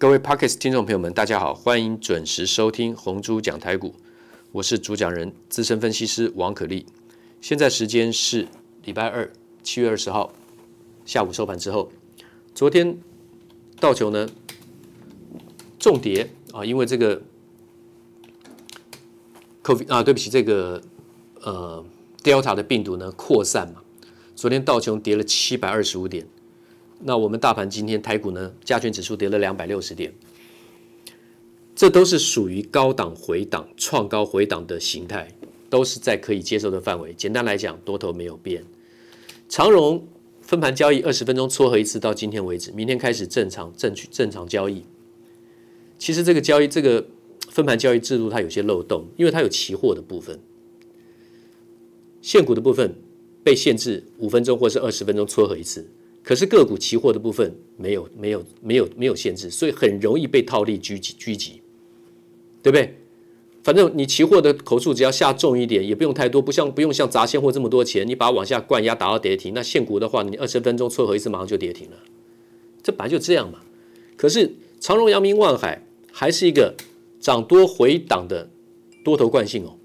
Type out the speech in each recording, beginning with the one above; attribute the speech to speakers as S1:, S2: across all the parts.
S1: 各位 Podcast 听众朋友们，大家好，欢迎准时收听红猪讲台股，我是主讲人资深分析师王可立。现在时间是礼拜二七月二十号下午收盘之后，昨天道琼呢重跌啊，因为这个 COVID 啊，对不起，这个呃 Delta 的病毒呢扩散嘛，昨天道琼跌了七百二十五点。那我们大盘今天台股呢，加权指数跌了两百六十点，这都是属于高档回档、创高回档的形态，都是在可以接受的范围。简单来讲，多头没有变。长荣分盘交易二十分钟撮合一次，到今天为止，明天开始正常正去正常交易。其实这个交易这个分盘交易制度它有些漏洞，因为它有期货的部分，现股的部分被限制五分钟或是二十分钟撮合一次。可是个股期货的部分没有没有没有没有限制，所以很容易被套利狙击狙击，对不对？反正你期货的口数只要下重一点，也不用太多，不像不用像砸现货这么多钱，你把它往下灌压打到跌停。那现股的话，你二十分钟撮合一次，马上就跌停了，这本来就这样嘛。可是长荣、阳明、万海还是一个涨多回档的多头惯性哦，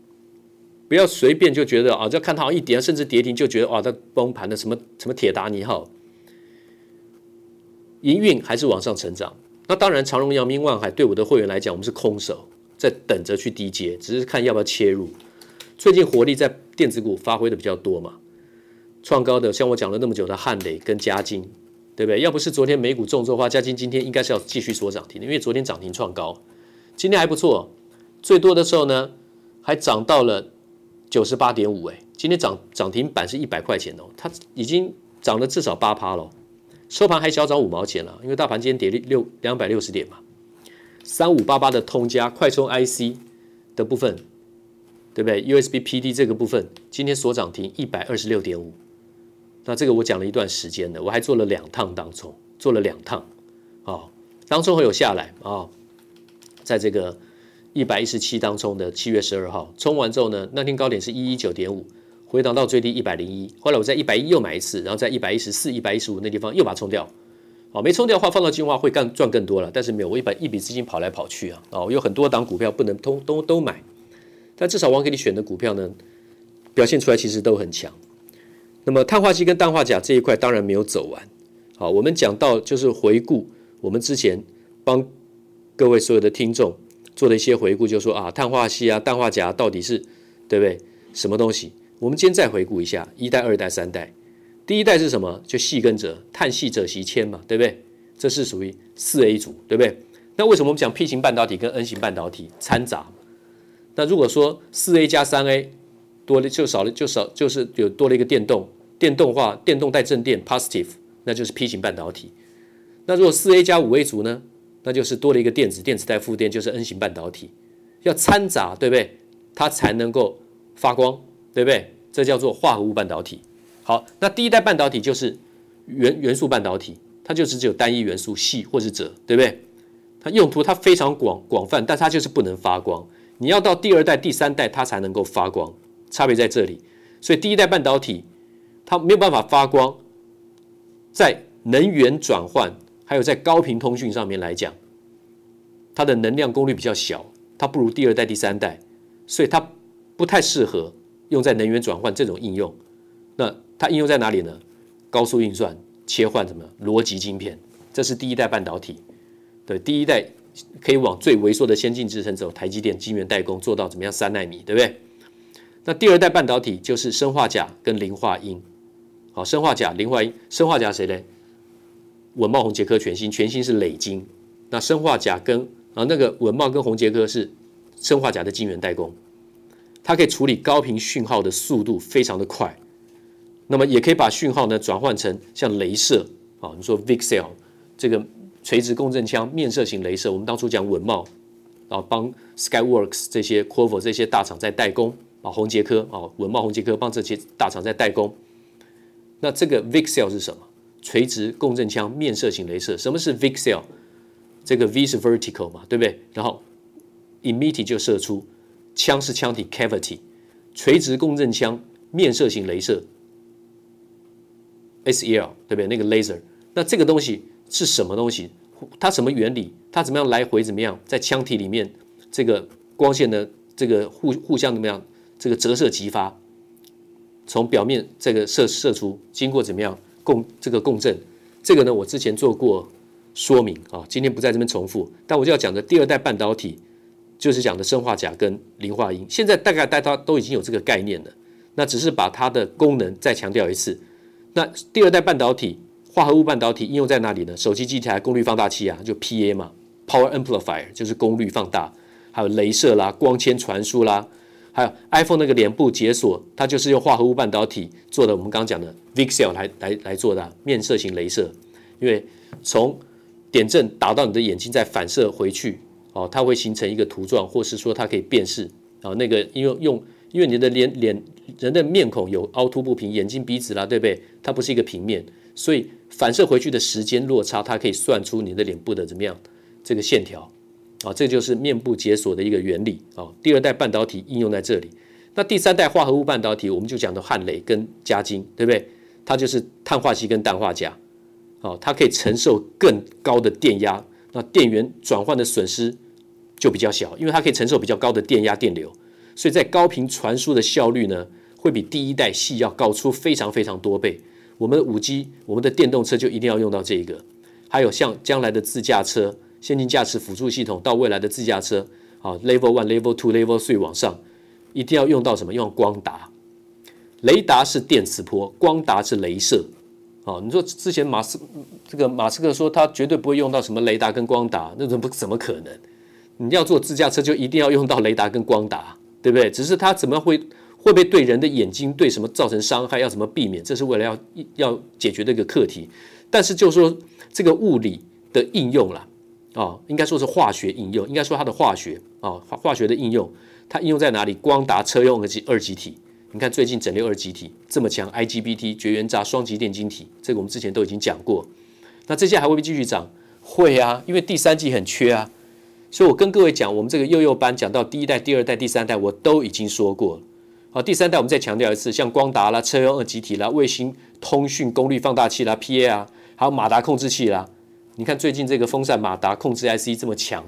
S1: 不要随便就觉得啊，就看它一跌甚至跌停就觉得哇，它崩盘的什么什么铁达尼号。营运还是往上成长，那当然长荣、阳明、万海对我的会员来讲，我们是空手在等着去低接，只是看要不要切入。最近活力在电子股发挥的比较多嘛，创高的像我讲了那么久的汉磊跟嘉晶，对不对？要不是昨天美股重挫的话，嘉晶今天应该是要继续锁涨停的，因为昨天涨停创高，今天还不错，最多的时候呢还涨到了九十八点五，哎，今天涨涨停板是一百块钱哦，它已经涨了至少八趴了。收盘还小涨五毛钱了，因为大盘今天跌六两百六十点嘛。三五八八的通家快充 IC 的部分，对不对？USB PD 这个部分今天所涨停一百二十六点五。那这个我讲了一段时间了，我还做了两趟当冲，做了两趟啊，当冲还有下来啊，在这个一百一十七当冲的七月十二号冲完之后呢，那天高点是一一九点五。回档到最低一百零一，后来我在一百一又买一次，然后在一百一十四、一百一十五那地方又把它冲掉。哦，没冲掉的话，放到金华会更赚更多了。但是没有，我一百一笔资金跑来跑去啊，哦，有很多档股票不能通都都买，但至少我给你选的股票呢，表现出来其实都很强。那么碳化硅跟氮化钾这一块当然没有走完。好，我们讲到就是回顾我们之前帮各位所有的听众做的一些回顾，就是说啊，碳化硅啊、氮化钾到底是对不对？什么东西？我们今天再回顾一下一代、二代、三代。第一代是什么？就细跟者，碳细者习铅嘛，对不对？这是属于四 A 组，对不对？那为什么我们讲 P 型半导体跟 N 型半导体掺杂？那如果说四 A 加三 A 多了就少了就少就是有多了一个电动，电动化电动带正电 positive，那就是 P 型半导体。那如果四 A 加五 A 组呢？那就是多了一个电子，电子带负电就是 N 型半导体。要掺杂，对不对？它才能够发光。对不对？这叫做化合物半导体。好，那第一代半导体就是元元素半导体，它就是只有单一元素系或是鍺，对不对？它用途它非常广广泛，但它就是不能发光。你要到第二代、第三代，它才能够发光，差别在这里。所以第一代半导体它没有办法发光，在能源转换还有在高频通讯上面来讲，它的能量功率比较小，它不如第二代、第三代，所以它不太适合。用在能源转换这种应用，那它应用在哪里呢？高速运算、切换什么逻辑晶片，这是第一代半导体。对，第一代可以往最微缩的先进制程走，台积电晶圆代工做到怎么样三纳米，对不对？那第二代半导体就是砷化镓跟磷化铟。好，砷化镓、磷化銦，砷化镓谁呢？稳懋、宏杰科、全新，全新是磊晶。那砷化镓跟啊那个稳懋跟宏杰科是砷化镓的晶圆代工。它可以处理高频讯号的速度非常的快，那么也可以把讯号呢转换成像镭射啊，你说 VCSEL 这个垂直共振腔面射型镭射，我们当初讲稳懋啊，帮 Skyworks 这些 Qorvo 这些大厂在代工啊，宏杰科啊，稳懋宏杰科帮这些大厂在代工。那这个 VCSEL 是什么？垂直共振腔面射型镭射。什么是 VCSEL？这个 V 是 vertical 嘛，对不对？然后 emit 就射出。腔是腔体 cavity，垂直共振腔面射型镭射，SEL 对不对？那个 laser，那这个东西是什么东西？它什么原理？它怎么样来回？怎么样在腔体里面这个光线呢？这个互互相怎么样？这个折射激发，从表面这个射射出，经过怎么样共这个共振？这个呢，我之前做过说明啊，今天不在这边重复。但我就要讲的第二代半导体，就是讲的生化钾跟磷化銦。现在大概大家都已经有这个概念了，那只是把它的功能再强调一次。那第二代半导体，化合物半导体应用在哪里呢？手机机台功率放大器啊，就 PA 嘛，Power Amplifier 就是功率放大，还有雷射啦、光纤传输啦，还有 iPhone 那个脸部解锁，它就是用化合物半导体做的。我们刚刚讲的 VCSEL 来来来做的、啊、面射型雷射，因为从点阵打到你的眼睛再反射回去，哦，它会形成一个图状，或是说它可以辨识啊，那个因为用因为你的脸脸人的面孔有凹凸不平，眼睛鼻子啦，对不对？它不是一个平面，所以。反射回去的时间落差，它可以算出你的脸部的怎么样这个线条啊，这就是面部解锁的一个原理啊。第二代半导体应用在这里，那第三代化合物半导体我们就讲到汉磊跟嘉晶，对不对？它就是碳化硅跟氮化镓，哦，它可以承受更高的电压，那电源转换的损失就比较小，因为它可以承受比较高的电压电流，所以在高频传输的效率呢，会比第一代系要高出非常非常多倍。我们的五 G，我们的电动车就一定要用到这一个，还有像将来的自驾车、先进驾驶辅助系统，到未来的自驾车，好，Level One、Level Two、Level Three 往上，一定要用到什么？用光达，雷达是电磁波，光达是镭射。啊，你说之前马斯这个马斯克说他绝对不会用到什么雷达跟光达，那怎么怎么可能？你要做自驾车就一定要用到雷达跟光达，对不对？只是它怎么会？会不会对人的眼睛对什么造成伤害？要怎么避免？这是为了要要解决的一个课题。但是就是说这个物理的应用了啊、哦，应该说是化学应用，应该说它的化学啊、哦，化学的应用，它应用在哪里？光达车用二极二极体，你看最近整流二极体这么强，IGBT 绝缘栅双极电晶体，这个我们之前都已经讲过。那这些还会不会继续涨？会啊，因为第三季很缺啊。所以我跟各位讲，我们这个幼幼班讲到第一代、第二代、第三代，我都已经说过了。好，第三代我们再强调一次，像光达啦、车用二极体啦、卫星通讯功率放大器啦、PA 啊，还有马达控制器啦。你看最近这个风扇马达控制 IC 这么强，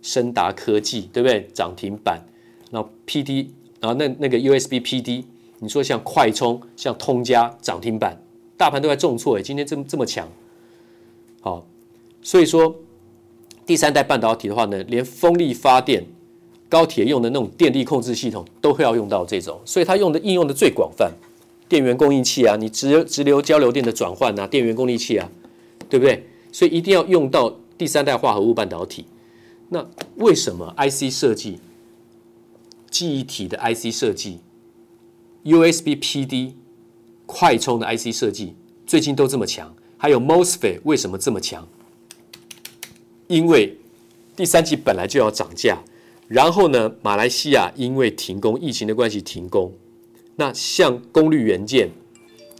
S1: 升达科技对不对？涨停板。然后 PD，然后那那个 USB PD，你说像快充、像通家涨停板，大盘都在重挫诶，今天这么这么强。好，所以说第三代半导体的话呢，连风力发电。高铁用的那种电力控制系统都会要用到这种，所以它用的应用的最广泛，电源供应器啊，你直直流交流电的转换啊，电源供应器啊，对不对？所以一定要用到第三代化合物半导体。那为什么 IC 设计、记忆体的 IC 设计、USB PD、快充的 IC 设计最近都这么强？还有 MOSFET 为什么这么强？因为第三季本来就要涨价。然后呢，马来西亚因为停工，疫情的关系停工。那像功率元件，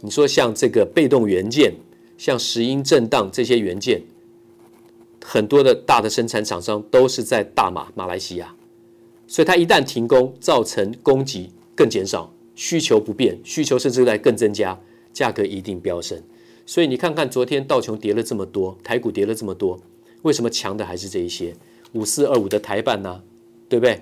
S1: 你说像这个被动元件，像石英震荡这些元件，很多的大的生产厂商都是在大马马来西亚，所以它一旦停工，造成供给更减少，需求不变，需求甚至在更增加，价格一定飙升。所以你看看昨天道琼跌了这么多，台股跌了这么多，为什么强的还是这一些？五四二五的台办呢、啊？对不对？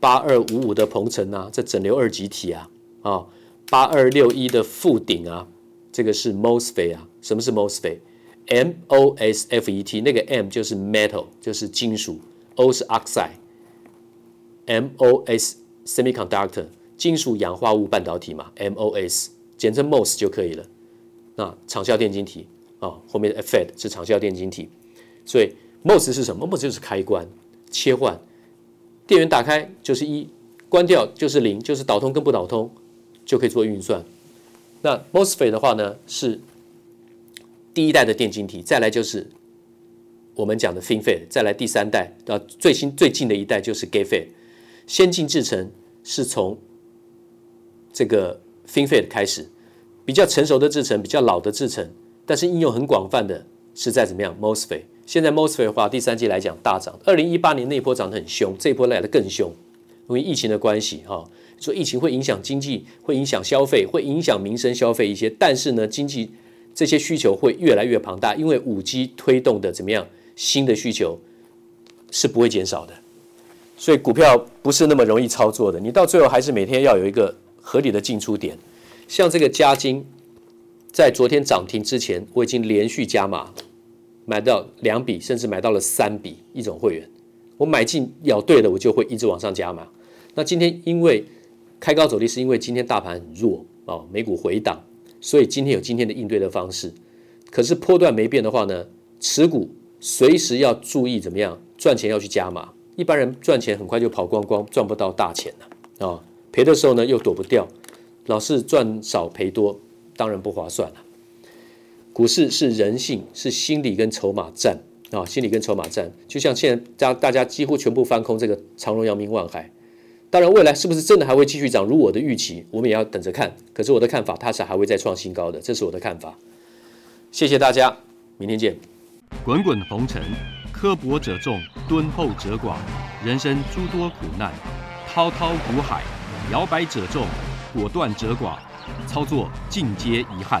S1: 八二五五的鹏程啊，这整流二极体啊，啊，八二六一的富鼎啊，这个是 MOSFET 啊。什么是 MOSFET？M O S F E T，那个 M 就是 metal，就是金属，O 是 oxide，M O S semiconductor，金属氧化物半导体嘛，M O S，简称 MOS 就可以了。那长效电晶体啊，后面的 FET 是长效电晶体，所以 MOS 是什么？MOS 就是开关切换。电源打开就是一，关掉就是零，就是导通跟不导通就可以做运算。那 MOSFET 的话呢，是第一代的电晶体，再来就是我们讲的 FinFET，再来第三代到最新最近的一代就是 GATFET。先进制程是从这个 FinFET 开始，比较成熟的制程，比较老的制程，但是应用很广泛的是在怎么样 MOSFET。现在 MOSFET 的话，第三季来讲大涨。二零一八年那波涨得很凶，这一波来得更凶，因为疫情的关系哈。说疫情会影响经济，会影响消费，会影响民生消费一些。但是呢，经济这些需求会越来越庞大，因为五 G 推动的怎么样，新的需求是不会减少的，所以股票不是那么容易操作的。你到最后还是每天要有一个合理的进出点。像这个嘉金，在昨天涨停之前，我已经连续加码，买到两笔，甚至买到了三笔一种会员。我买进咬对了，我就会一直往上加码。那今天因为开高走低，是因为今天大盘很弱哦，美股回档，所以今天有今天的应对的方式。可是波段没变的话呢，持股随时要注意怎么样赚钱要去加码。一般人赚钱很快就跑光光，赚不到大钱了啊、赔的时候呢又躲不掉。老是赚少赔多，当然不划算了。股市是人性，是心理跟筹码战啊，心理跟筹码战。就像现在大大家几乎全部翻空这个长荣、阳明、万海，当然未来是不是真的还会继续涨？如我的预期，我们也要等着看。可是我的看法，它是还会再创新高的，这是我的看法。谢谢大家，明天见。
S2: 滚滚红尘，刻薄者众，敦厚者寡；人生诸多苦难，滔滔苦海，摇摆者众。果断者寡，操作尽皆遗憾。